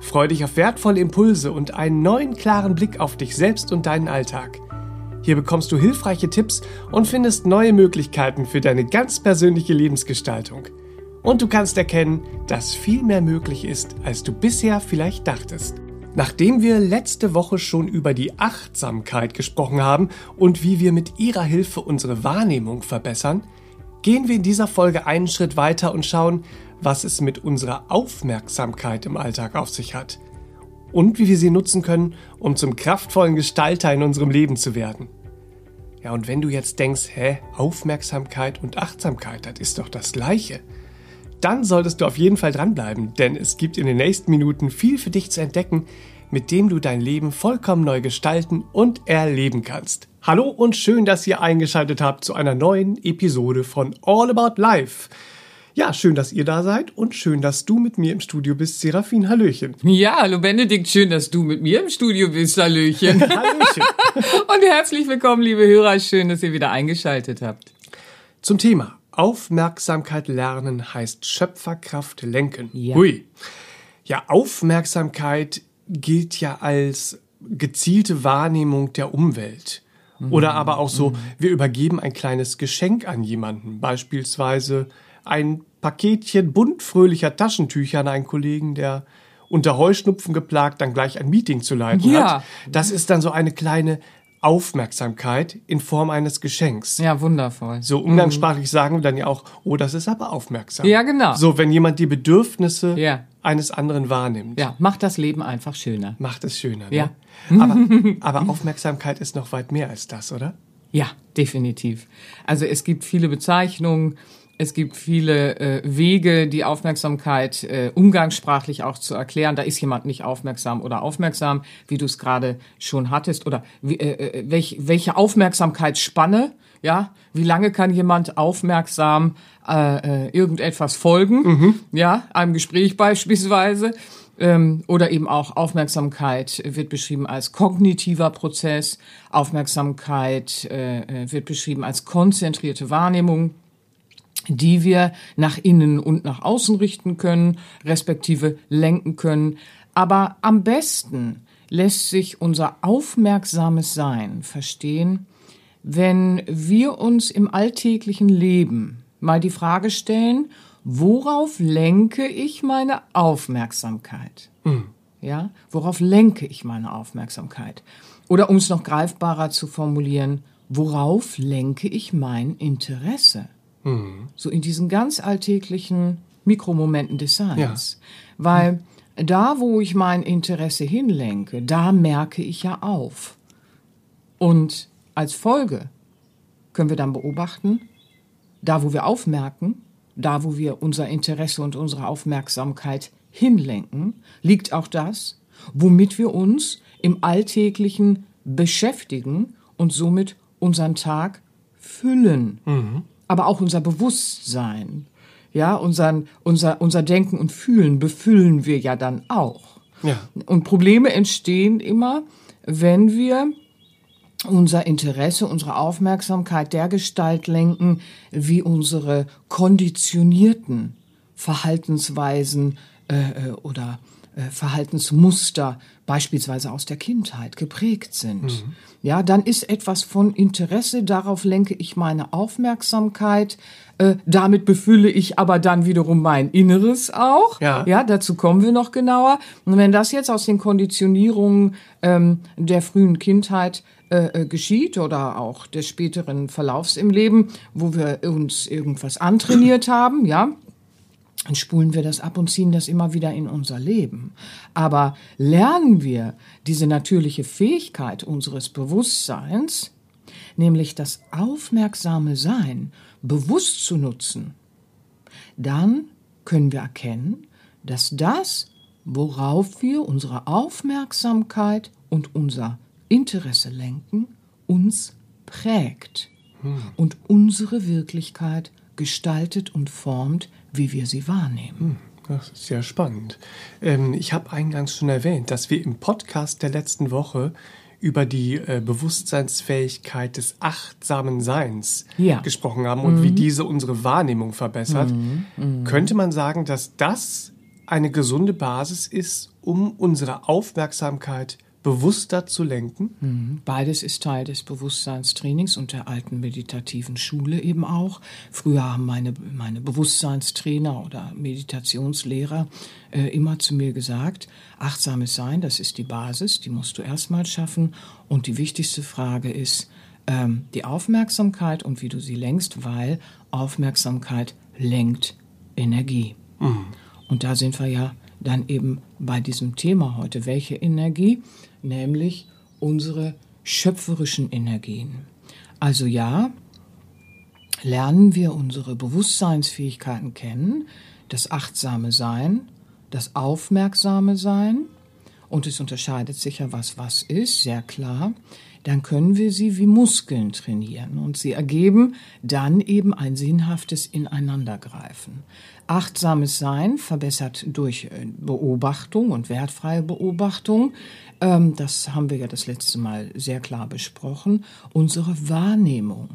Freu dich auf wertvolle Impulse und einen neuen klaren Blick auf dich selbst und deinen Alltag. Hier bekommst du hilfreiche Tipps und findest neue Möglichkeiten für deine ganz persönliche Lebensgestaltung. Und du kannst erkennen, dass viel mehr möglich ist, als du bisher vielleicht dachtest. Nachdem wir letzte Woche schon über die Achtsamkeit gesprochen haben und wie wir mit ihrer Hilfe unsere Wahrnehmung verbessern, gehen wir in dieser Folge einen Schritt weiter und schauen, was es mit unserer Aufmerksamkeit im Alltag auf sich hat und wie wir sie nutzen können, um zum kraftvollen Gestalter in unserem Leben zu werden. Ja, und wenn du jetzt denkst, hä, Aufmerksamkeit und Achtsamkeit, das ist doch das Gleiche, dann solltest du auf jeden Fall dranbleiben, denn es gibt in den nächsten Minuten viel für dich zu entdecken, mit dem du dein Leben vollkommen neu gestalten und erleben kannst. Hallo und schön, dass ihr eingeschaltet habt zu einer neuen Episode von All About Life. Ja, schön, dass ihr da seid und schön, dass du mit mir im Studio bist, Serafin. Hallöchen. Ja, hallo Benedikt, schön, dass du mit mir im Studio bist. Hallöchen. Hallöchen. und herzlich willkommen, liebe Hörer. Schön, dass ihr wieder eingeschaltet habt. Zum Thema Aufmerksamkeit lernen heißt Schöpferkraft lenken. Ja. Hui. Ja, Aufmerksamkeit gilt ja als gezielte Wahrnehmung der Umwelt. Oder aber auch so, mhm. wir übergeben ein kleines Geschenk an jemanden, beispielsweise ein Paketchen buntfröhlicher Taschentücher an einen Kollegen, der unter Heuschnupfen geplagt dann gleich ein Meeting zu leiten ja. hat. Das ist dann so eine kleine Aufmerksamkeit in Form eines Geschenks. Ja, wundervoll. So umgangssprachlich mhm. sagen wir dann ja auch, oh, das ist aber aufmerksam. Ja, genau. So, wenn jemand die Bedürfnisse ja. eines anderen wahrnimmt. Ja, macht das Leben einfach schöner. Macht es schöner. Ne? Ja. Aber, aber Aufmerksamkeit ist noch weit mehr als das, oder? Ja, definitiv. Also es gibt viele Bezeichnungen es gibt viele äh, Wege, die Aufmerksamkeit äh, umgangssprachlich auch zu erklären. Da ist jemand nicht aufmerksam oder aufmerksam, wie du es gerade schon hattest. Oder wie, äh, äh welch, welche Aufmerksamkeitsspanne, ja, wie lange kann jemand aufmerksam äh, äh, irgendetwas folgen, mhm. ja, einem Gespräch beispielsweise. Ähm, oder eben auch Aufmerksamkeit wird beschrieben als kognitiver Prozess, Aufmerksamkeit äh, äh wird beschrieben als konzentrierte Wahrnehmung die wir nach innen und nach außen richten können, respektive lenken können. Aber am besten lässt sich unser aufmerksames Sein verstehen, wenn wir uns im alltäglichen Leben mal die Frage stellen, worauf lenke ich meine Aufmerksamkeit? Mhm. Ja, worauf lenke ich meine Aufmerksamkeit? Oder um es noch greifbarer zu formulieren, worauf lenke ich mein Interesse? Mhm. So in diesen ganz alltäglichen Mikromomenten des Seins. Ja. Weil da, wo ich mein Interesse hinlenke, da merke ich ja auf. Und als Folge können wir dann beobachten, da, wo wir aufmerken, da, wo wir unser Interesse und unsere Aufmerksamkeit hinlenken, liegt auch das, womit wir uns im Alltäglichen beschäftigen und somit unseren Tag füllen. Mhm aber auch unser Bewusstsein, ja, unser, unser, unser Denken und Fühlen befüllen wir ja dann auch. Ja. Und Probleme entstehen immer, wenn wir unser Interesse, unsere Aufmerksamkeit der Gestalt lenken, wie unsere konditionierten Verhaltensweisen äh, äh oder Verhaltensmuster beispielsweise aus der Kindheit geprägt sind. Mhm. Ja, dann ist etwas von Interesse, darauf lenke ich meine Aufmerksamkeit, äh, damit befülle ich aber dann wiederum mein Inneres auch. Ja. ja, dazu kommen wir noch genauer. Und wenn das jetzt aus den Konditionierungen ähm, der frühen Kindheit äh, äh geschieht oder auch des späteren Verlaufs im Leben, wo wir uns irgendwas antrainiert haben, ja, dann spulen wir das ab und ziehen das immer wieder in unser Leben. Aber lernen wir diese natürliche Fähigkeit unseres Bewusstseins, nämlich das aufmerksame Sein, bewusst zu nutzen, dann können wir erkennen, dass das, worauf wir unsere Aufmerksamkeit und unser Interesse lenken uns prägt und unsere Wirklichkeit gestaltet und formt, wie wir sie wahrnehmen. Das ist sehr spannend. Ähm, ich habe eingangs schon erwähnt, dass wir im Podcast der letzten Woche über die äh, Bewusstseinsfähigkeit des achtsamen Seins Ja. gesprochen haben und wie diese unsere Wahrnehmung verbessert. Könnte man sagen, dass das eine gesunde Basis ist, um unsere Aufmerksamkeit bewusster zu lenken? Beides ist Teil des Bewusstseinstrainings und der alten meditativen Schule eben auch. Früher haben meine, meine Bewusstseinstrainer oder Meditationslehrer äh, immer zu mir gesagt, achtsames Sein, das ist die Basis, die musst du erstmal schaffen. Und die wichtigste Frage ist ähm, die Aufmerksamkeit und wie du sie lenkst, weil Aufmerksamkeit lenkt Energie. Und da sind wir ja dann eben bei diesem Thema heute. Welche Energie? Nämlich unsere schöpferischen Energien. Also ja, lernen wir unsere Bewusstseinsfähigkeiten kennen, das achtsame Sein, das aufmerksame Sein, und es unterscheidet sich ja, was was ist, sehr klar, dann können wir sie wie Muskeln trainieren und sie ergeben dann eben ein sinnhaftes Ineinandergreifen. Achtsames Sein verbessert durch äh, Beobachtung und wertfreie Beobachtung, ähm, das haben wir ja das letzte Mal sehr klar besprochen, unsere Wahrnehmung.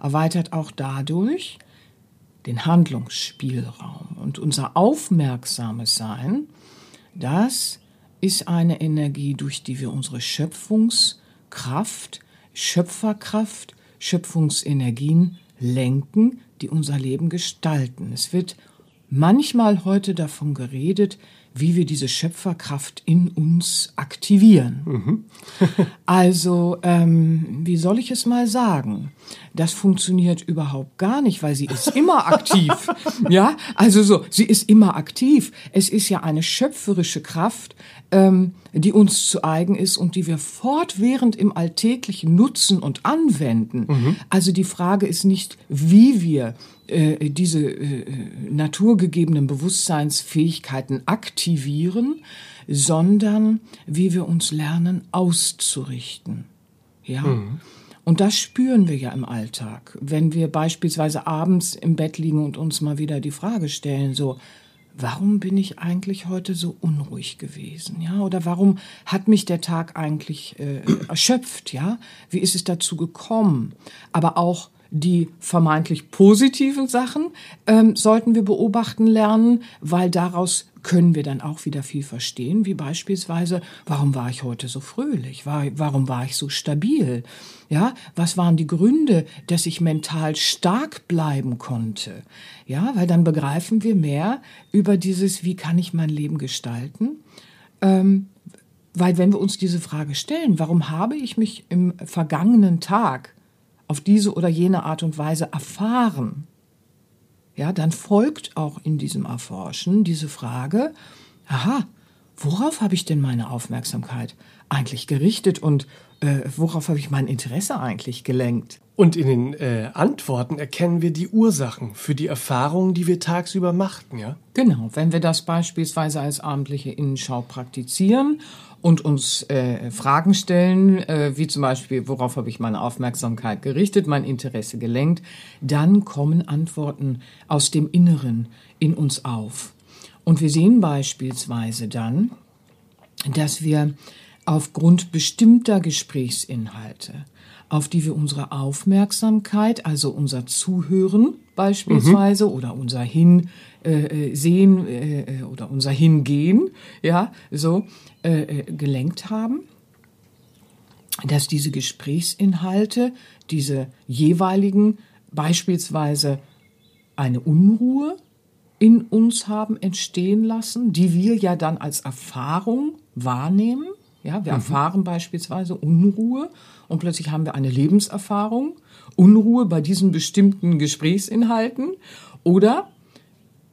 Erweitert auch dadurch den Handlungsspielraum und unser aufmerksames Sein, das ist eine Energie, durch die wir unsere Schöpfungskraft, Schöpferkraft, Schöpfungsenergien lenken, die unser Leben gestalten. Es wird manchmal heute davon geredet, wie wir diese Schöpferkraft in uns aktivieren. also, ähm, wie soll ich es mal sagen? Das funktioniert überhaupt gar nicht, weil sie ist immer aktiv. ja, also so, sie ist immer aktiv. Es ist ja eine schöpferische Kraft, ähm, die uns zu eigen ist und die wir fortwährend im Alltäglichen nutzen und anwenden. Also die Frage ist nicht, wie wir äh, diese äh, naturgegebenen Bewusstseinsfähigkeiten aktivieren, sondern wie wir uns lernen auszurichten. Ja. Und das spüren wir ja im Alltag, wenn wir beispielsweise abends im Bett liegen und uns mal wieder die Frage stellen, so, warum bin ich eigentlich heute so unruhig gewesen, ja? Oder warum hat mich der Tag eigentlich äh, erschöpft, ja? Wie ist es dazu gekommen? Aber auch die vermeintlich positiven Sachen ähm, sollten wir beobachten lernen, weil daraus können wir dann auch wieder viel verstehen, wie beispielsweise, warum war ich heute so fröhlich? War, warum war ich so stabil? Ja, was waren die Gründe, dass ich mental stark bleiben konnte? Ja, weil dann begreifen wir mehr über dieses, wie kann ich mein Leben gestalten? Ähm, weil wenn wir uns diese Frage stellen, warum habe ich mich im vergangenen Tag auf diese oder jene Art und Weise erfahren, ja, dann folgt auch in diesem Erforschen diese Frage, aha, worauf habe ich denn meine Aufmerksamkeit eigentlich gerichtet und äh, worauf habe ich mein Interesse eigentlich gelenkt? Und in den äh, Antworten erkennen wir die Ursachen für die Erfahrungen, die wir tagsüber machten, ja? Genau, wenn wir das beispielsweise als abendliche Innenschau praktizieren und uns äh, Fragen stellen, äh, wie zum Beispiel, worauf habe ich meine Aufmerksamkeit gerichtet, mein Interesse gelenkt, dann kommen Antworten aus dem Inneren in uns auf. Und wir sehen beispielsweise dann, dass wir aufgrund bestimmter Gesprächsinhalte, auf die wir unsere Aufmerksamkeit, also unser Zuhören beispielsweise oder unser Hinsehen äh, sehen, äh, oder unser Hingehen, ja, so äh, äh, gelenkt haben, dass diese Gesprächsinhalte, diese jeweiligen beispielsweise eine Unruhe in uns haben entstehen lassen, die wir ja dann als Erfahrung wahrnehmen. Ja, wir erfahren beispielsweise Unruhe und plötzlich haben wir eine Lebenserfahrung, Unruhe bei diesen bestimmten Gesprächsinhalten oder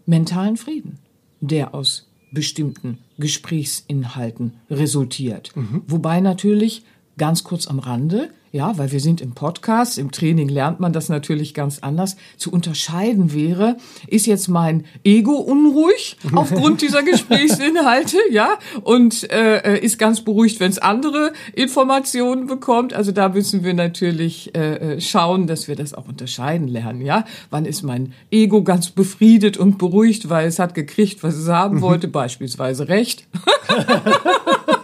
mentalen Frieden, der aus bestimmten Gesprächsinhalten resultiert. Wobei natürlich ganz kurz am Rande ja, weil wir sind im Podcast, im Training lernt man das natürlich ganz anders, zu unterscheiden wäre, ist jetzt mein Ego unruhig aufgrund dieser Gesprächsinhalte, ja, und äh, ist ganz beruhigt, wenn es andere Informationen bekommt. Also da müssen wir natürlich äh, äh, schauen, dass wir das auch unterscheiden lernen, ja. Wann ist mein Ego ganz befriedet und beruhigt, weil es hat gekriegt, was es haben wollte, beispielsweise Recht.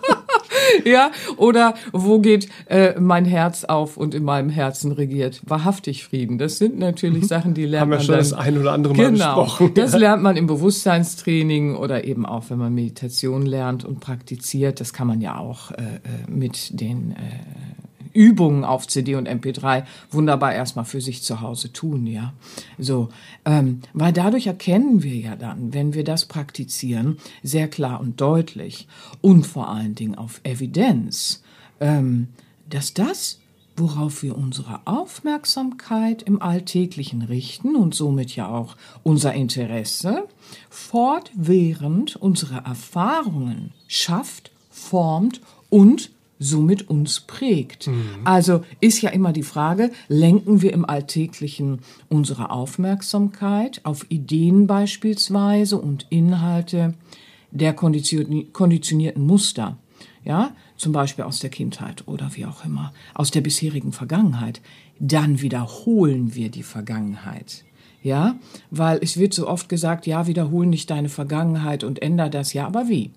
ja, oder wo geht äh, mein Herz auf und in meinem Herzen regiert wahrhaftig Frieden. Das sind natürlich mhm. Sachen, die lernt Haben man wir schon dann, das ein oder andere Mal genau, besprochen. Das lernt man im Bewusstseinstraining oder eben auch, wenn man Meditation lernt und praktiziert. Das kann man ja auch äh, äh mit den äh, Übungen auf CD und MP3 wunderbar erstmal für sich zu Hause tun, ja. So, ähm, weil dadurch erkennen wir ja dann, wenn wir das praktizieren, sehr klar und deutlich und vor allen Dingen auf Evidenz, ähm, dass das worauf wir unsere Aufmerksamkeit im Alltäglichen richten und somit ja auch unser Interesse, fortwährend unsere Erfahrungen schafft, formt und somit uns prägt. Mhm. Also ist ja immer die Frage, lenken wir im Alltäglichen unsere Aufmerksamkeit auf Ideen beispielsweise und Inhalte der konditionierten Muster, ja, zum Beispiel aus der Kindheit oder wie auch immer, aus der bisherigen Vergangenheit, dann wiederholen wir die Vergangenheit. Ja, weil es wird so oft gesagt, ja, wiederholen nicht deine Vergangenheit und änder das, ja, aber wie?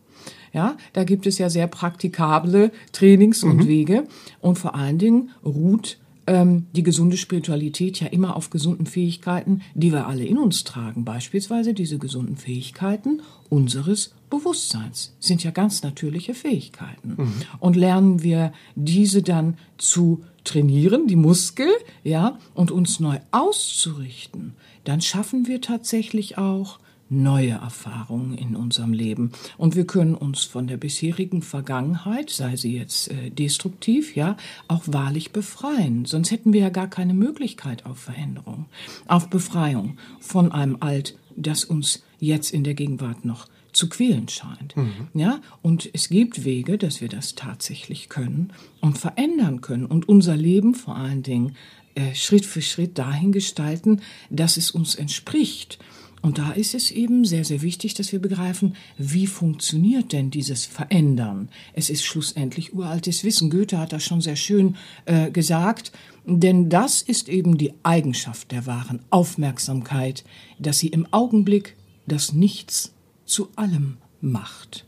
Ja, da gibt es ja sehr praktikable Trainings und mhm. Wege. Und vor allen Dingen ruht ähm, die gesunde Spiritualität ja immer auf gesunden Fähigkeiten, die wir alle in uns tragen. Beispielsweise diese gesunden Fähigkeiten unseres Bewusstseins sind ja ganz natürliche Fähigkeiten. Mhm. Und lernen wir diese dann zu trainieren, die Muskel, ja, und uns neu auszurichten, dann schaffen wir tatsächlich auch neue Erfahrungen in unserem Leben. Und wir können uns von der bisherigen Vergangenheit, sei sie jetzt äh, destruktiv, ja, auch wahrlich befreien. Sonst hätten wir ja gar keine Möglichkeit auf Veränderung, auf Befreiung von einem Alt, das uns jetzt in der Gegenwart noch zu quälen scheint. Mhm. Ja, und es gibt Wege, dass wir das tatsächlich können und verändern können und unser Leben vor allen Dingen äh, Schritt für Schritt dahin gestalten, dass es uns entspricht und da ist es eben sehr, sehr wichtig, dass wir begreifen, wie funktioniert denn dieses Verändern? Es ist schlussendlich uraltes Wissen. Goethe hat das schon sehr schön äh, gesagt, denn das ist eben die Eigenschaft der wahren Aufmerksamkeit, dass sie im Augenblick das Nichts zu allem macht.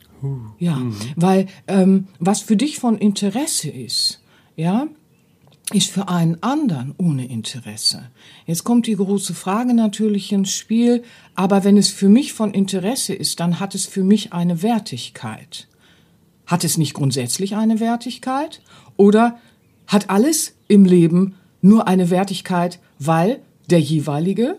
Ja, mhm. weil ähm, was für dich von Interesse ist, ja, ist für einen anderen ohne Interesse. Jetzt kommt die große Frage natürlich ins Spiel, aber wenn es für mich von Interesse ist, dann hat es für mich eine Wertigkeit. Hat es nicht grundsätzlich eine Wertigkeit? Oder hat alles im Leben nur eine Wertigkeit, weil der jeweilige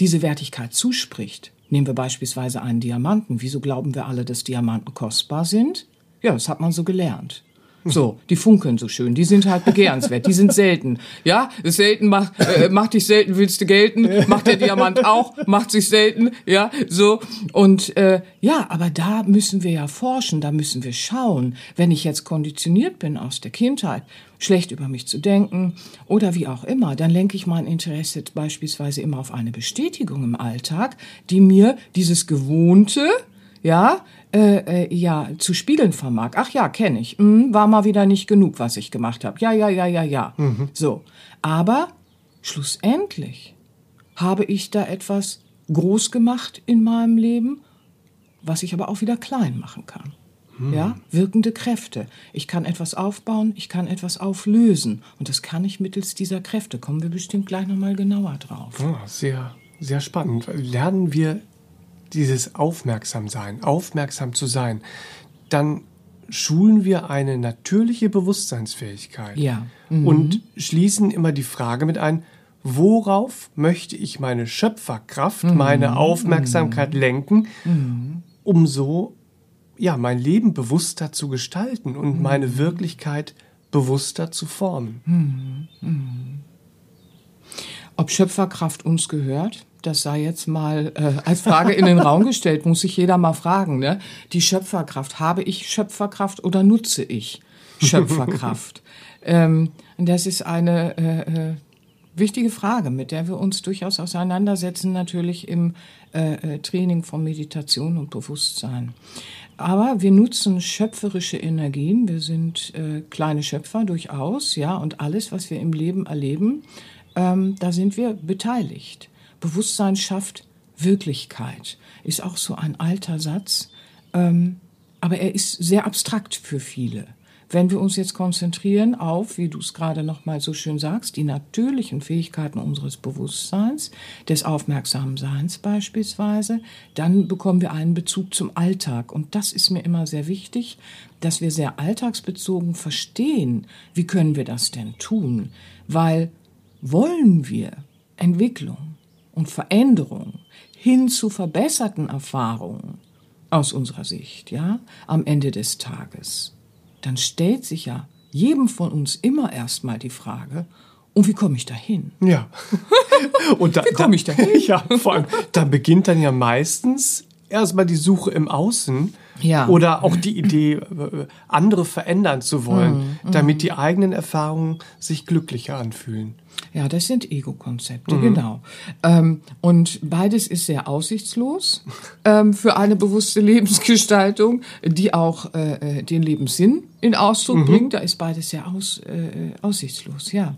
diese Wertigkeit zuspricht? Nehmen wir beispielsweise einen Diamanten. Wieso glauben wir alle, dass Diamanten kostbar sind? Ja, das hat man so gelernt. So, die funkeln so schön, die sind halt begehrenswert, die sind selten. Ja, selten macht, äh, macht dich selten, willst du gelten, macht der Diamant auch, macht sich selten, ja, so. Und äh, ja, aber da müssen wir ja forschen, da müssen wir schauen. Wenn ich jetzt konditioniert bin aus der Kindheit, schlecht über mich zu denken oder wie auch immer, dann lenke ich mein Interesse beispielsweise immer auf eine Bestätigung im Alltag, die mir dieses Gewohnte, ja, äh, äh, ja zu spiegeln vermag. Ach ja, kenne ich. Hm, war mal wieder nicht genug, was ich gemacht habe. Ja, ja, ja, ja, ja. Mhm. So. Aber schlussendlich habe ich da etwas groß gemacht in meinem Leben, was ich aber auch wieder klein machen kann. Mhm. Ja, wirkende Kräfte. Ich kann etwas aufbauen, ich kann etwas auflösen. Und das kann ich mittels dieser Kräfte. Kommen wir bestimmt gleich nochmal genauer drauf. Oh, sehr, sehr spannend. Lernen wir dieses Aufmerksamsein, aufmerksam zu sein, dann schulen wir eine natürliche Bewusstseinsfähigkeit. Ja. Mhm. Und schließen immer die Frage mit ein, worauf möchte ich meine Schöpferkraft, mhm. meine Aufmerksamkeit mhm. lenken, mhm. um so ja, mein Leben bewusster zu gestalten und mhm. meine Wirklichkeit bewusster zu formen. Mhm. Ob Schöpferkraft uns gehört? Das sei jetzt mal äh, als Frage in den Raum gestellt, muss sich jeder mal fragen. Ne? Die Schöpferkraft, habe ich Schöpferkraft oder nutze ich Schöpferkraft? Ähm, das ist eine äh, äh, wichtige Frage, mit der wir uns durchaus auseinandersetzen, natürlich im äh, äh, Training von Meditation und Bewusstsein. Aber wir nutzen schöpferische Energien. Wir sind äh, kleine Schöpfer durchaus, ja, und alles, was wir im Leben erleben, ähm, da sind wir beteiligt. Bewusstsein schafft Wirklichkeit. Ist auch so ein alter Satz, ähm, aber er ist sehr abstrakt für viele. Wenn wir uns jetzt konzentrieren auf, wie du es gerade noch mal so schön sagst, die natürlichen Fähigkeiten unseres Bewusstseins, des aufmerksamen Seins beispielsweise, dann bekommen wir einen Bezug zum Alltag. Und das ist mir immer sehr wichtig, dass wir sehr alltagsbezogen verstehen, wie können wir das denn tun? Weil wollen wir Entwicklung und Veränderung hin zu verbesserten Erfahrungen aus unserer Sicht, ja, am Ende des Tages, dann stellt sich ja jedem von uns immer erstmal die Frage, und wie komme ich dahin? Ja. Und da, wie komme ich dahin? Ja, vor allem, da beginnt dann ja meistens erstmal die Suche im Außen ja. oder auch die Idee, äh, andere verändern zu wollen, mhm. damit die eigenen Erfahrungen sich glücklicher anfühlen. Ja, das sind Ego-Konzepte, mhm. genau. Ähm, und beides ist sehr aussichtslos ähm, für eine bewusste Lebensgestaltung, die auch äh, äh den Lebenssinn in Ausdruck mhm. bringt. Da ist beides sehr aus, äh, aussichtslos, ja.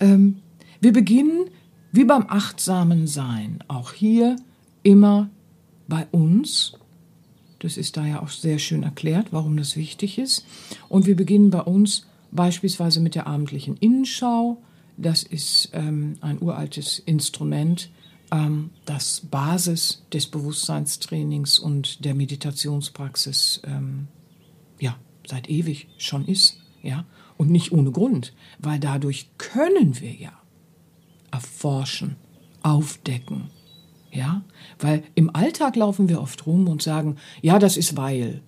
Ähm, wir beginnen, wie beim achtsamen Sein, auch hier immer bei uns. Das ist da ja auch sehr schön erklärt, warum das wichtig ist. Und wir beginnen bei uns beispielsweise mit der abendlichen Innenschau, das ist ähm, ein uraltes Instrument, ähm, das Basis des Bewusstseinstrainings und der Meditationspraxis ähm, ja, seit ewig schon ist. Ja? Und nicht ohne Grund, weil dadurch können wir ja erforschen, aufdecken. Ja? Weil im Alltag laufen wir oft rum und sagen, ja, das ist weil.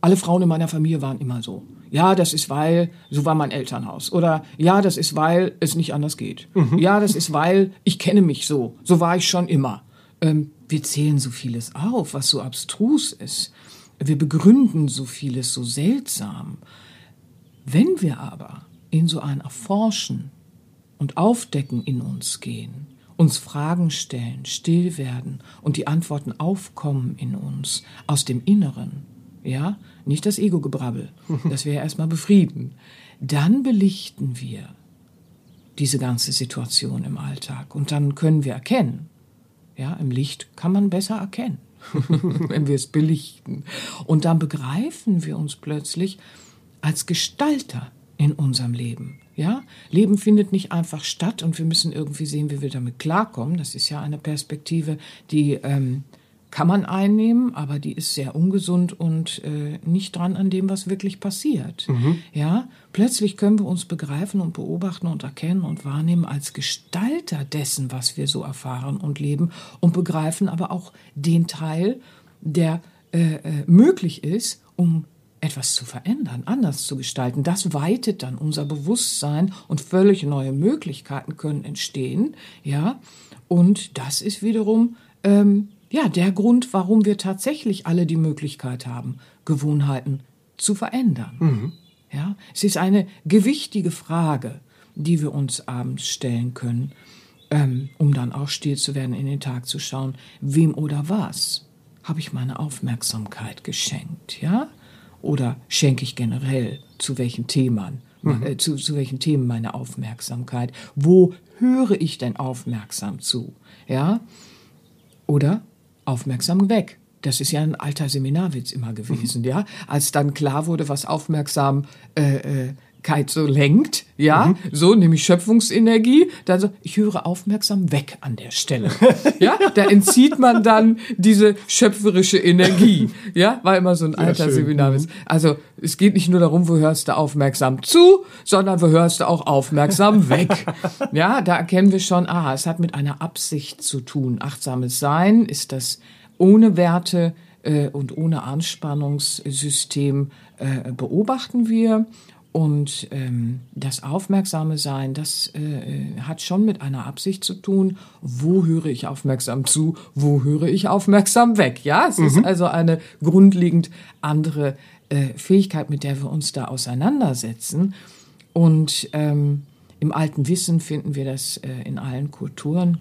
Alle Frauen in meiner Familie waren immer so. Ja, das ist weil, so war mein Elternhaus. Oder ja, das ist weil es nicht anders geht. Mhm. Ja, das ist weil ich kenne mich so. So war ich schon immer. Ähm, wir zählen so vieles auf, was so abstrus ist. Wir begründen so vieles so seltsam. Wenn wir aber in so ein Erforschen und Aufdecken in uns gehen, uns Fragen stellen, still werden und die Antworten aufkommen in uns aus dem Inneren, ja, nicht das Ego-Gebrabbel, das wir ja erstmal befrieden. Dann belichten wir diese ganze Situation im Alltag und dann können wir erkennen. Ja, im Licht kann man besser erkennen, wenn wir es belichten. Und dann begreifen wir uns plötzlich als Gestalter in unserem Leben. Ja, Leben findet nicht einfach statt und wir müssen irgendwie sehen, wie wir damit klarkommen. Das ist ja eine Perspektive, die ähm, kann man einnehmen, aber die ist sehr ungesund und äh, nicht dran an dem, was wirklich passiert. Mhm. Ja, plötzlich können wir uns begreifen und beobachten und erkennen und wahrnehmen als Gestalter dessen, was wir so erfahren und leben und begreifen aber auch den Teil, der äh, äh, möglich ist, um etwas zu verändern, anders zu gestalten. Das weitet dann unser Bewusstsein und völlig neue Möglichkeiten können entstehen. Ja, und das ist wiederum ähm, ja, der Grund, warum wir tatsächlich alle die Möglichkeit haben, Gewohnheiten zu verändern. Mhm. Ja, es ist eine gewichtige Frage, die wir uns abends stellen können, ähm, um dann auch still zu werden, in den Tag zu schauen, wem oder was habe ich meine Aufmerksamkeit geschenkt, ja? Oder schenke ich generell zu welchen Themen, mhm. äh, zu, zu welchen Themen meine Aufmerksamkeit? Wo höre ich denn aufmerksam zu, ja? Oder aufmerksam weg. Das ist ja ein alter Seminarwitz immer gewesen, mhm. ja. Als dann klar wurde, was Aufmerksamkeit äh, äh, so lenkt, ja, mhm. so nämlich Schöpfungsenergie, dann so, ich höre aufmerksam weg an der Stelle, ja, da entzieht man dann diese schöpferische Energie, ja, war immer so ein alter Seminarwitz. Mhm. Also es geht nicht nur darum, wo hörst du aufmerksam zu, sondern wo hörst du auch aufmerksam weg, ja, da erkennen wir schon, aha, es hat mit einer Absicht zu tun. Achtsames Sein ist das ohne Werte äh, und ohne Anspannungssystem äh, beobachten wir. Und ähm, das Aufmerksame Sein, das äh, hat schon mit einer Absicht zu tun. Wo höre ich aufmerksam zu? Wo höre ich aufmerksam weg? Ja, es mhm. ist also eine grundlegend andere äh, Fähigkeit, mit der wir uns da auseinandersetzen. Und ähm, im alten Wissen finden wir das äh, in allen Kulturen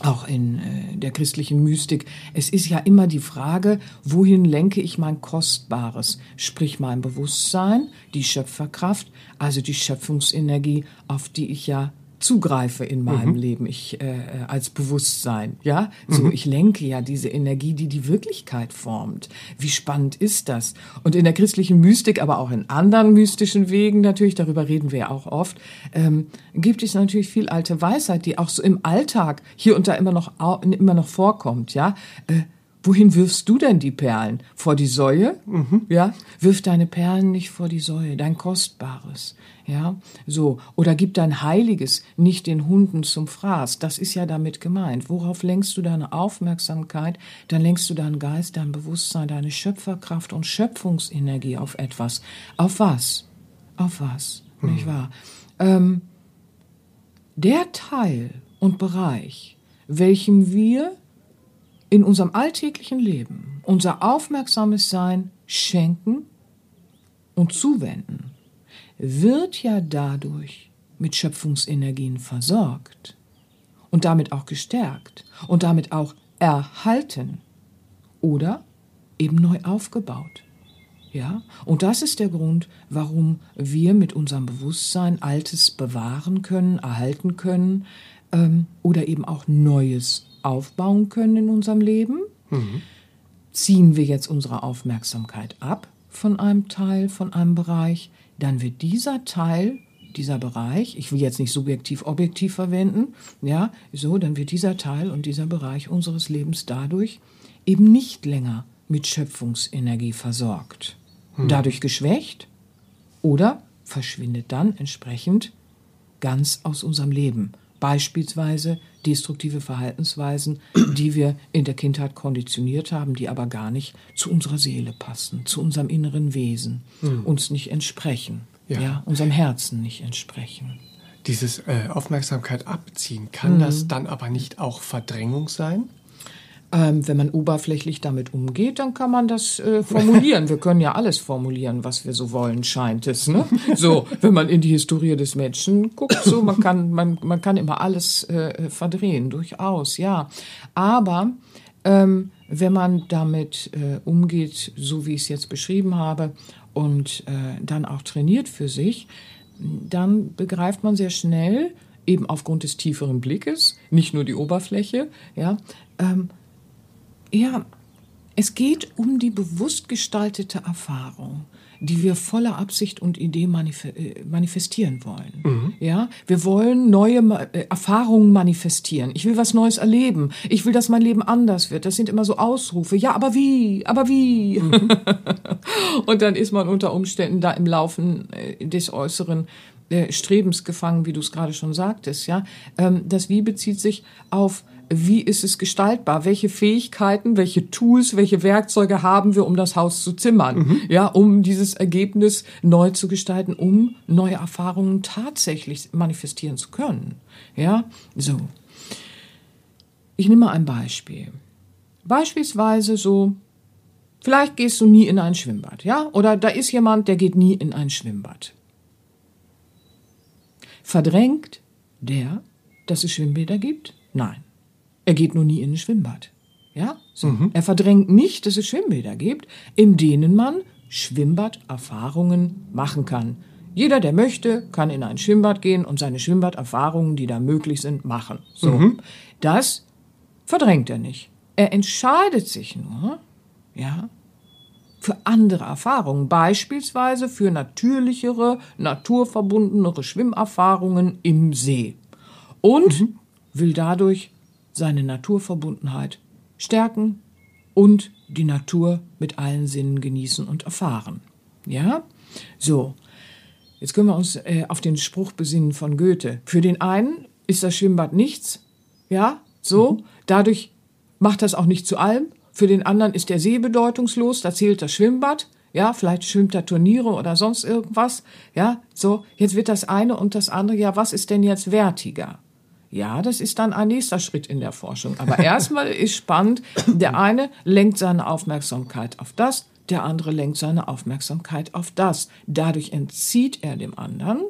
auch in äh, der christlichen Mystik. Es ist ja immer die Frage, wohin lenke ich mein Kostbares, sprich mein Bewusstsein, die Schöpferkraft, also die Schöpfungsenergie, auf die ich ja zugreife in meinem mhm. Leben, ich äh, als Bewusstsein, ja, so mhm. ich lenke ja diese Energie, die die Wirklichkeit formt. Wie spannend ist das? Und in der christlichen Mystik, aber auch in anderen mystischen Wegen natürlich, darüber reden wir ja auch oft, ähm, gibt es natürlich viel alte Weisheit, die auch so im Alltag hier und da immer noch immer noch vorkommt, ja. Äh, Wohin wirfst du denn die Perlen? Vor die Säue? Mhm. Ja? Wirf deine Perlen nicht vor die Säue, dein Kostbares. Ja, so. Oder gib dein Heiliges nicht den Hunden zum Fraß. Das ist ja damit gemeint. Worauf lenkst du deine Aufmerksamkeit? Dann lenkst du deinen Geist, dein Bewusstsein, deine Schöpferkraft und Schöpfungsenergie auf etwas. Auf was? Auf was? Mhm. Nicht wahr? Ähm, der Teil und Bereich, welchem wir in unserem alltäglichen Leben unser aufmerksames Sein schenken und zuwenden, wird ja dadurch mit Schöpfungsenergien versorgt und damit auch gestärkt und damit auch erhalten oder eben neu aufgebaut. Ja, und das ist der Grund, warum wir mit unserem Bewusstsein Altes bewahren können, erhalten können ähm, oder eben auch Neues aufbauen können in unserem Leben, mhm. ziehen wir jetzt unsere Aufmerksamkeit ab von einem Teil, von einem Bereich, dann wird dieser Teil, dieser Bereich, ich will jetzt nicht subjektiv, objektiv verwenden, ja, so, dann wird dieser Teil und dieser Bereich unseres Lebens dadurch eben nicht länger mit Schöpfungsenergie versorgt. Mhm. Dadurch geschwächt oder verschwindet dann entsprechend ganz aus unserem Leben beispielsweise destruktive Verhaltensweisen, die wir in der Kindheit konditioniert haben, die aber gar nicht zu unserer Seele passen, zu unserem inneren Wesen, mhm. uns nicht entsprechen, ja. ja. unserem Herzen nicht entsprechen. Dieses äh, Aufmerksamkeit abziehen, kann mhm. das dann aber nicht auch Verdrängung sein? Ähm, wenn man oberflächlich damit umgeht, dann kann man das äh, formulieren. Wir können ja alles formulieren, was wir so wollen, scheint es. Ne? So, wenn man in die Historie des Menschen guckt, so man kann man man kann immer alles äh, verdrehen, durchaus, ja. Aber ähm, wenn man damit äh, umgeht, so wie ich es jetzt beschrieben habe, und äh, dann auch trainiert für sich, dann begreift man sehr schnell, eben aufgrund des tieferen Blickes, nicht nur die Oberfläche, ja, ähm, ja, es geht um die bewusst gestaltete Erfahrung, die wir voller Absicht und Idee manif äh, manifestieren wollen. Mhm. Ja, wir wollen neue äh, Erfahrungen manifestieren. Ich will was Neues erleben. Ich will, dass mein Leben anders wird. Das sind immer so Ausrufe. Ja, aber wie? Aber wie? Mhm. und dann ist man unter Umständen da im Laufen äh, des äußeren Strebens gefangen, wie du es gerade schon sagtest. Ja, ähm, das Wie bezieht sich auf wie ist es gestaltbar? Welche Fähigkeiten, welche Tools, welche Werkzeuge haben wir, um das Haus zu zimmern? Mhm. Ja, um dieses Ergebnis neu zu gestalten, um neue Erfahrungen tatsächlich manifestieren zu können. Ja, so. Ich nehme mal ein Beispiel. Beispielsweise so, vielleicht gehst du nie in ein Schwimmbad, ja? Oder da ist jemand, der geht nie in ein Schwimmbad. Verdrängt der, dass es Schwimmbäder gibt? Nein. Er geht nur nie in ein Schwimmbad. Ja? So. Mhm. Er verdrängt nicht, dass es Schwimmbäder gibt, in denen man Schwimmbaderfahrungen machen kann. Jeder, der möchte, kann in ein Schwimmbad gehen und seine Schwimmbaderfahrungen, die da möglich sind, machen. So. Mhm. Das verdrängt er nicht. Er entscheidet sich nur, ja, für andere Erfahrungen, beispielsweise für natürlichere, naturverbundenere Schwimmerfahrungen im See. Und mhm. will dadurch seine Naturverbundenheit stärken und die Natur mit allen Sinnen genießen und erfahren. Ja? So. Jetzt können wir uns äh, auf den Spruch besinnen von Goethe. Für den einen ist das Schwimmbad nichts. Ja? So. Mhm. Dadurch macht das auch nicht zu allem. Für den anderen ist der See bedeutungslos. Da zählt das Schwimmbad. Ja, vielleicht schwimmt er Turniere oder sonst irgendwas. Ja, so. Jetzt wird das eine und das andere. Ja, was ist denn jetzt wertiger? Ja, das ist dann ein nächster Schritt in der Forschung. Aber erstmal ist spannend, der eine lenkt seine Aufmerksamkeit auf das, der andere lenkt seine Aufmerksamkeit auf das. Dadurch entzieht er dem anderen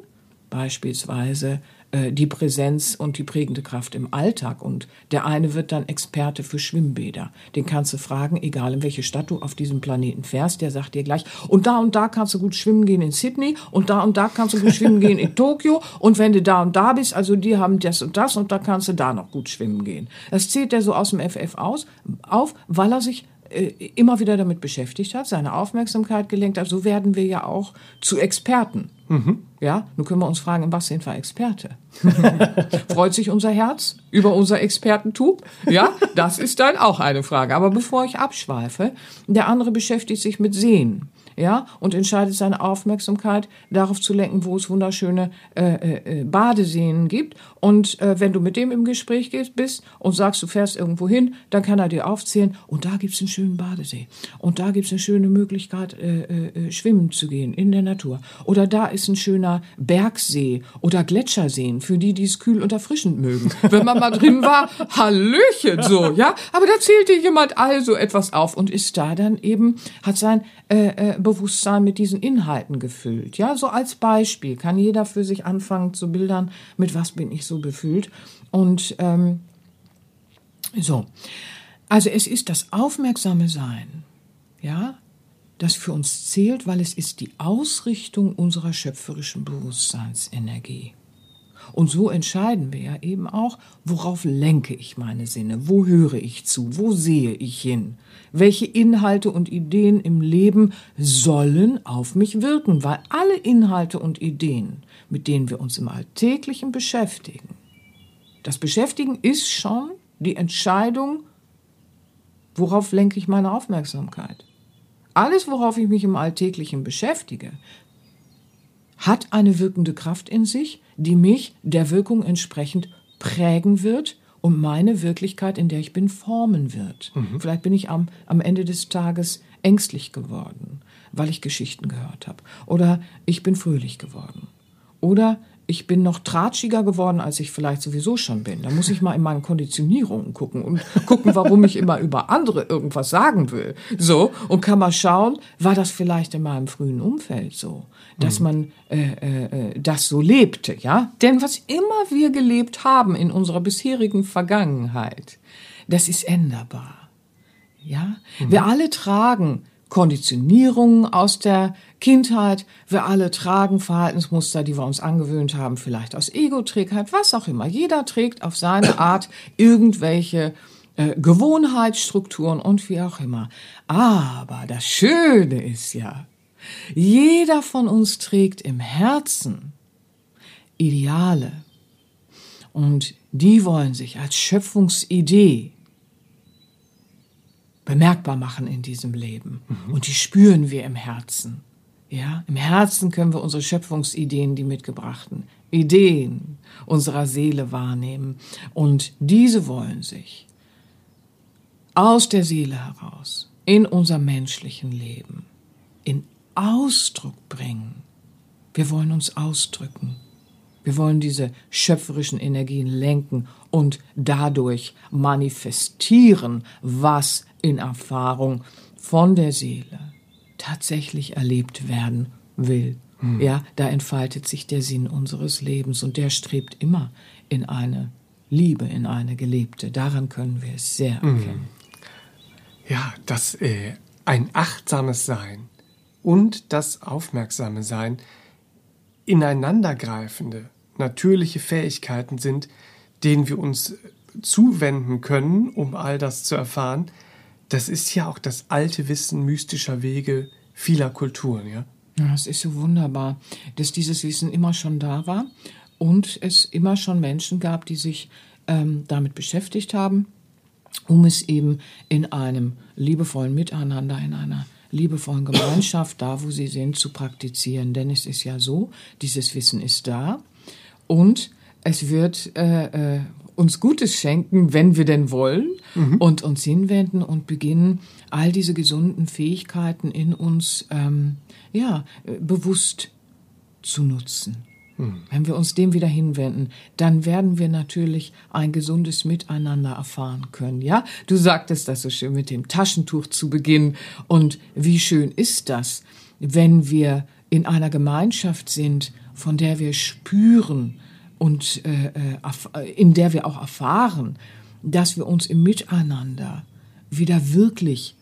beispielsweise äh, die Präsenz und die prägende Kraft im Alltag. Und der eine wird dann Experte für Schwimmbäder. Den kannst du fragen, egal in welche Stadt du auf diesem Planeten fährst, der sagt dir gleich, und da und da kannst du gut schwimmen gehen in Sydney und da und da kannst du gut schwimmen gehen in Tokio und wenn du da und da bist, also die haben das und das und da kannst du da noch gut schwimmen gehen. Das zählt er so aus dem FF aus, auf, weil er sich immer wieder damit beschäftigt hat, seine Aufmerksamkeit gelenkt hat. So werden wir ja auch zu Experten. Mhm. Ja, nun können wir uns fragen, in was sind wir Experte? Freut sich unser Herz über unser Expertentum? Ja, das ist dann auch eine Frage. Aber bevor ich abschweife, der andere beschäftigt sich mit Sehen ja, und entscheidet seine Aufmerksamkeit darauf zu lenken, wo es wunderschöne äh, äh, Badeseen gibt. Und äh, wenn du mit dem im Gespräch gehst, bist und sagst, du fährst irgendwo hin, dann kann er dir aufzählen, und da gibt's einen schönen Badesee. Und da gibt's eine schöne Möglichkeit, äh, äh, schwimmen zu gehen in der Natur. Oder da ist ein schöner Bergsee oder Gletscherseen für die, die es kühl und erfrischend mögen. Wenn man mal drin war, Hallöchen, so, ja. Aber da zählt dir jemand also etwas auf und ist da dann eben, hat sein äh, äh, Bewusstsein mit diesen Inhalten gefüllt. Ja, so als Beispiel kann jeder für sich anfangen zu bildern, mit was bin ich so befüllt. Und ähm, so, also es ist das aufmerksame Sein, ja, das für uns zählt, weil es ist die Ausrichtung unserer schöpferischen Bewusstseinsenergie. Und so entscheiden wir ja eben auch, worauf lenke ich meine Sinne, wo höre ich zu, wo sehe ich hin, welche Inhalte und Ideen im Leben sollen auf mich wirken, weil alle Inhalte und Ideen, mit denen wir uns im Alltäglichen beschäftigen, das Beschäftigen ist schon die Entscheidung, worauf lenke ich meine Aufmerksamkeit. Alles, worauf ich mich im Alltäglichen beschäftige, hat eine wirkende Kraft in sich, die mich der Wirkung entsprechend prägen wird und meine Wirklichkeit, in der ich bin, formen wird. Mhm. Vielleicht bin ich am, am Ende des Tages ängstlich geworden, weil ich Geschichten gehört habe. Oder ich bin fröhlich geworden. Oder ich bin noch tratschiger geworden, als ich vielleicht sowieso schon bin. Da muss ich mal in meinen Konditionierungen gucken und gucken, warum ich immer über andere irgendwas sagen will. So, und kann mal schauen, war das vielleicht in meinem frühen Umfeld so, dass mhm. man äh, äh, das so lebte, ja? Denn was immer wir gelebt haben in unserer bisherigen Vergangenheit, das ist änderbar. Ja? Mhm. Wir alle tragen Konditionierungen aus der Kindheit. Wir alle tragen Verhaltensmuster, die wir uns angewöhnt haben, vielleicht aus Ego-Trägheit, was auch immer. Jeder trägt auf seine Art irgendwelche äh, Gewohnheitsstrukturen und wie auch immer. Aber das Schöne ist ja, jeder von uns trägt im Herzen Ideale. Und die wollen sich als Schöpfungsidee bemerkbar machen in diesem Leben. Mhm. Und die spüren wir im Herzen. Ja, im Herzen können wir unsere Schöpfungsideen, die mitgebrachten Ideen unserer Seele wahrnehmen. Und diese wollen sich aus der Seele heraus in unser menschlichen Leben in Ausdruck bringen. Wir wollen uns ausdrücken. Wir wollen diese schöpferischen Energien lenken und dadurch manifestieren, was in Erfahrung von der Seele tatsächlich erlebt werden will. Hm. Ja, da entfaltet sich der Sinn unseres Lebens und der strebt immer in eine Liebe, in eine gelebte. Daran können wir es sehr hm. erkennen. Ja, das äh, ein achtsames Sein und das aufmerksame Sein ineinandergreifende, natürliche Fähigkeiten sind, denen wir uns zuwenden können, um all das zu erfahren, das ist ja auch das alte Wissen mystischer Wege vieler Kulturen, ja? Ja, es ist so wunderbar, dass dieses Wissen immer schon da war und es immer schon Menschen gab, die sich ähm, damit beschäftigt haben, um es eben in einem liebevollen Miteinander, in einer liebevollen Gemeinschaft, da wo sie sind, zu praktizieren. Denn es ist ja so, dieses Wissen ist da und es wird äh, äh, uns Gutes schenken, wenn wir denn wollen mhm. und uns hinwenden und beginnen, all diese gesunden Fähigkeiten in uns ähm, ja, bewusst zu nutzen. Mhm. Wenn wir uns dem wieder hinwenden, dann werden wir natürlich ein gesundes Miteinander erfahren können. Ja, du sagtest das so schön mit dem Taschentuch zu Beginn. Und wie schön ist das, wenn wir in einer Gemeinschaft sind, von der wir spüren und äh, äh, in der wir auch erfahren, dass wir uns im Miteinander wieder wirklich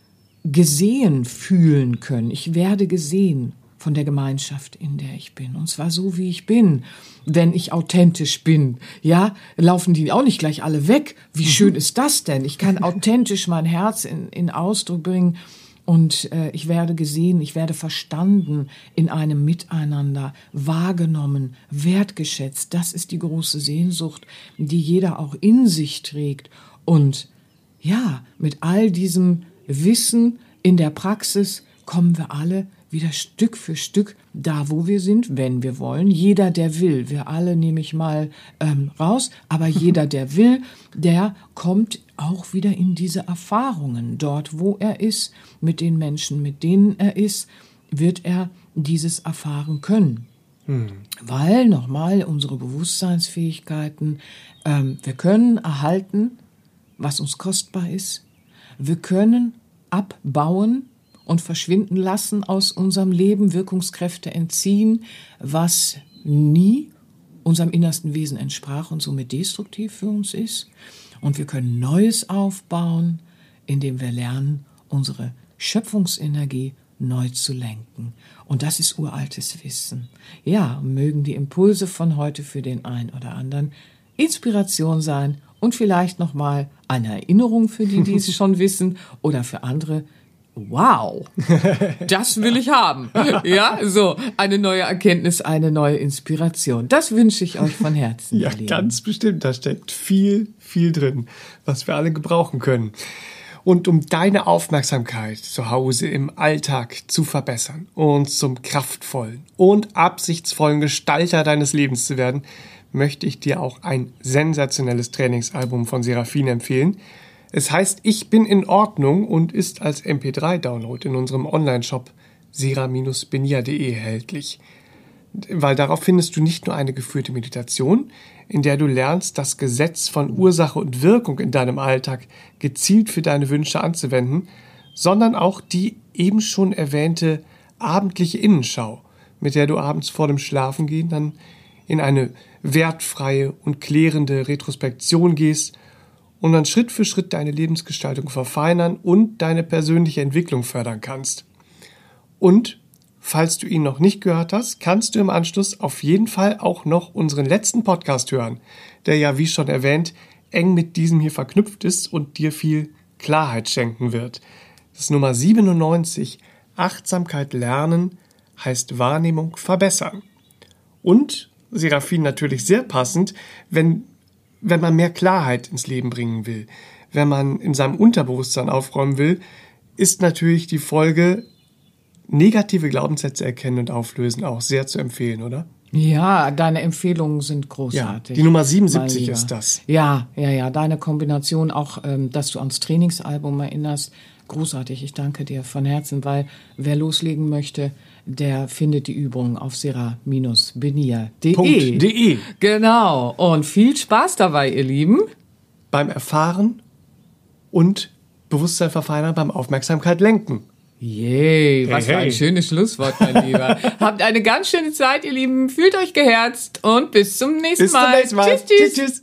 gesehen fühlen können. Ich werde gesehen von der Gemeinschaft, in der ich bin. Und zwar so, wie ich bin. Wenn ich authentisch bin, ja, laufen die auch nicht gleich alle weg. Wie mhm. schön ist das denn? Ich kann authentisch mein Herz in, in Ausdruck bringen und äh, ich werde gesehen, ich werde verstanden in einem Miteinander, wahrgenommen, wertgeschätzt. Das ist die große Sehnsucht, die jeder auch in sich trägt. Und ja, mit all diesem Wissen in der Praxis kommen wir alle wieder Stück für Stück da, wo wir sind, wenn wir wollen. Jeder, der will, wir alle nehme ich mal ähm, raus, aber jeder, der will, der kommt auch wieder in diese Erfahrungen. Dort, wo er ist, mit den Menschen, mit denen er ist, wird er dieses erfahren können. Hm. Weil, nochmal, unsere Bewusstseinsfähigkeiten, ähm, wir können erhalten, was uns kostbar ist. Wir können abbauen, und verschwinden lassen aus unserem Leben, Wirkungskräfte entziehen, was nie unserem innersten Wesen entsprach und somit destruktiv für uns ist. Und wir können Neues aufbauen, indem wir lernen, unsere Schöpfungsenergie neu zu lenken. Und das ist uraltes Wissen. Ja, mögen die Impulse von heute für den einen oder anderen Inspiration sein und vielleicht nochmal eine Erinnerung für die, die es schon wissen oder für andere, wow, das will ich haben. Ja, so eine neue Erkenntnis, eine neue Inspiration. Das wünsche ich euch von Herzen. ja, ganz bestimmt. Da steckt viel, viel drin, was wir alle gebrauchen können. Und um deine Aufmerksamkeit zu Hause im Alltag zu verbessern und zum kraftvollen und absichtsvollen Gestalter deines Lebens zu werden, möchte ich dir auch ein sensationelles Trainingsalbum von Serafine empfehlen – es heißt Ich bin in Ordnung und ist als MP3-Download in unserem Online-Shop sera-benia.de erhältlich. Weil darauf findest du nicht nur eine geführte Meditation, in der du lernst, das Gesetz von Ursache und Wirkung in deinem Alltag gezielt für deine Wünsche anzuwenden, sondern auch die eben schon erwähnte abendliche Innenschau, mit der du abends vor dem Schlafengehen dann in eine wertfreie und klärende Retrospektion gehst und dann Schritt für Schritt deine Lebensgestaltung verfeinern und deine persönliche Entwicklung fördern kannst. Und falls du ihn noch nicht gehört hast, kannst du im Anschluss auf jeden Fall auch noch unseren letzten Podcast hören, der ja, wie schon erwähnt, eng mit diesem hier verknüpft ist und dir viel Klarheit schenken wird. Das ist Nummer 97. Achtsamkeit lernen heißt Wahrnehmung verbessern. Und, Seraphin natürlich sehr passend, wenn wenn man mehr Klarheit ins Leben bringen will, wenn man in seinem Unterbewusstsein aufräumen will, ist natürlich die Folge negative Glaubenssätze erkennen und auflösen auch sehr zu empfehlen, oder? Ja, deine Empfehlungen sind großartig. Ja, die Nummer 77 ist das. Ja, ja, ja. Deine Kombination auch, ähm, dass du ans Trainingsalbum erinnerst. Großartig. Ich danke dir von Herzen, weil wer loslegen möchte, der findet die Übung auf sera-benia.de. Genau. Und viel Spaß dabei, ihr Lieben. Beim Erfahren und Bewusstsein verfeinern, beim Aufmerksamkeit lenken. Yay, was hey, für ein schönes Schlusswort, mein Lieber. Habt eine ganz schöne Zeit, ihr Lieben. Fühlt euch geherzt und bis zum nächsten bis Mal. Zum nächsten Mal. Tschüss, tschüss. tschüss, tschüss.